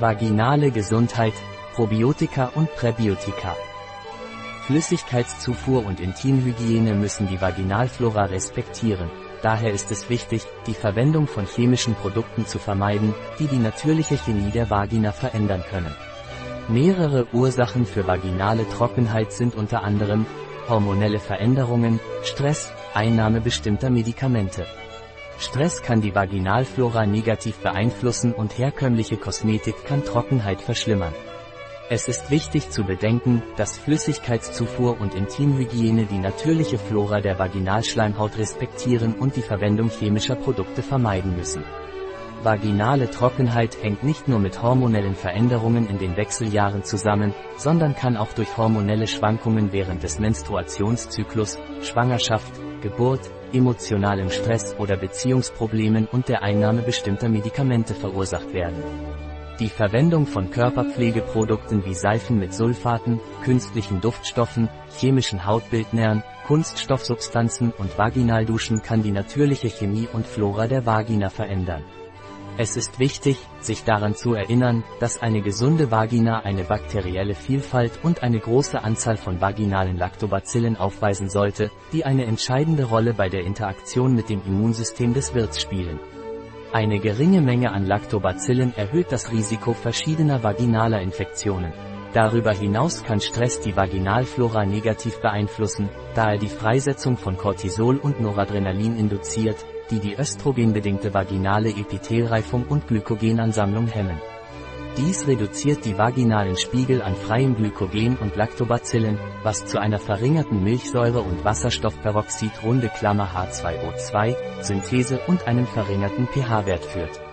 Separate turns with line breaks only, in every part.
Vaginale Gesundheit, Probiotika und Präbiotika. Flüssigkeitszufuhr und Intimhygiene müssen die Vaginalflora respektieren. Daher ist es wichtig, die Verwendung von chemischen Produkten zu vermeiden, die die natürliche Chemie der Vagina verändern können. Mehrere Ursachen für vaginale Trockenheit sind unter anderem hormonelle Veränderungen, Stress, Einnahme bestimmter Medikamente. Stress kann die Vaginalflora negativ beeinflussen und herkömmliche Kosmetik kann Trockenheit verschlimmern. Es ist wichtig zu bedenken, dass Flüssigkeitszufuhr und Intimhygiene die natürliche Flora der Vaginalschleimhaut respektieren und die Verwendung chemischer Produkte vermeiden müssen. Vaginale Trockenheit hängt nicht nur mit hormonellen Veränderungen in den Wechseljahren zusammen, sondern kann auch durch hormonelle Schwankungen während des Menstruationszyklus, Schwangerschaft, Geburt, emotionalem Stress oder Beziehungsproblemen und der Einnahme bestimmter Medikamente verursacht werden. Die Verwendung von Körperpflegeprodukten wie Seifen mit Sulfaten, künstlichen Duftstoffen, chemischen Hautbildnern, Kunststoffsubstanzen und Vaginalduschen kann die natürliche Chemie und Flora der Vagina verändern. Es ist wichtig, sich daran zu erinnern, dass eine gesunde Vagina eine bakterielle Vielfalt und eine große Anzahl von vaginalen Lactobacillen aufweisen sollte, die eine entscheidende Rolle bei der Interaktion mit dem Immunsystem des Wirts spielen. Eine geringe Menge an Lactobacillen erhöht das Risiko verschiedener vaginaler Infektionen. Darüber hinaus kann Stress die Vaginalflora negativ beeinflussen, da er die Freisetzung von Cortisol und Noradrenalin induziert, die die östrogenbedingte vaginale Epithelreifung und Glykogenansammlung hemmen. Dies reduziert die vaginalen Spiegel an freiem Glykogen und Lactobacillen, was zu einer verringerten Milchsäure- und Wasserstoffperoxid runde Klammer H2O2 Synthese und einem verringerten pH-Wert führt.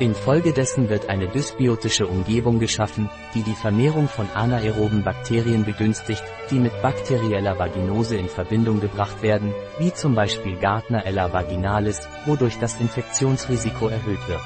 Infolgedessen wird eine dysbiotische Umgebung geschaffen, die die Vermehrung von anaeroben Bakterien begünstigt, die mit bakterieller Vaginose in Verbindung gebracht werden, wie zum Beispiel Gardnerella vaginalis, wodurch das Infektionsrisiko erhöht wird.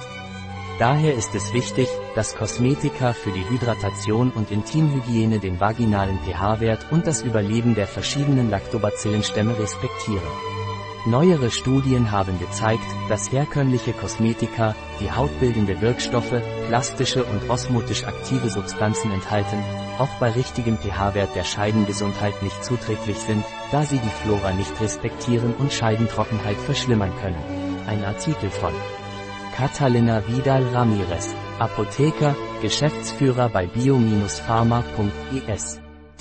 Daher ist es wichtig, dass Kosmetika für die Hydratation und Intimhygiene den vaginalen pH-Wert und das Überleben der verschiedenen Lactobacillenstämme respektieren. Neuere Studien haben gezeigt, dass herkömmliche Kosmetika, die hautbildende Wirkstoffe, plastische und osmotisch aktive Substanzen enthalten, auch bei richtigem pH-Wert der Scheidengesundheit nicht zuträglich sind, da sie die Flora nicht respektieren und Scheidentrockenheit verschlimmern können. Ein Artikel von Catalina Vidal Ramirez, Apotheker, Geschäftsführer bei bio-pharma.es.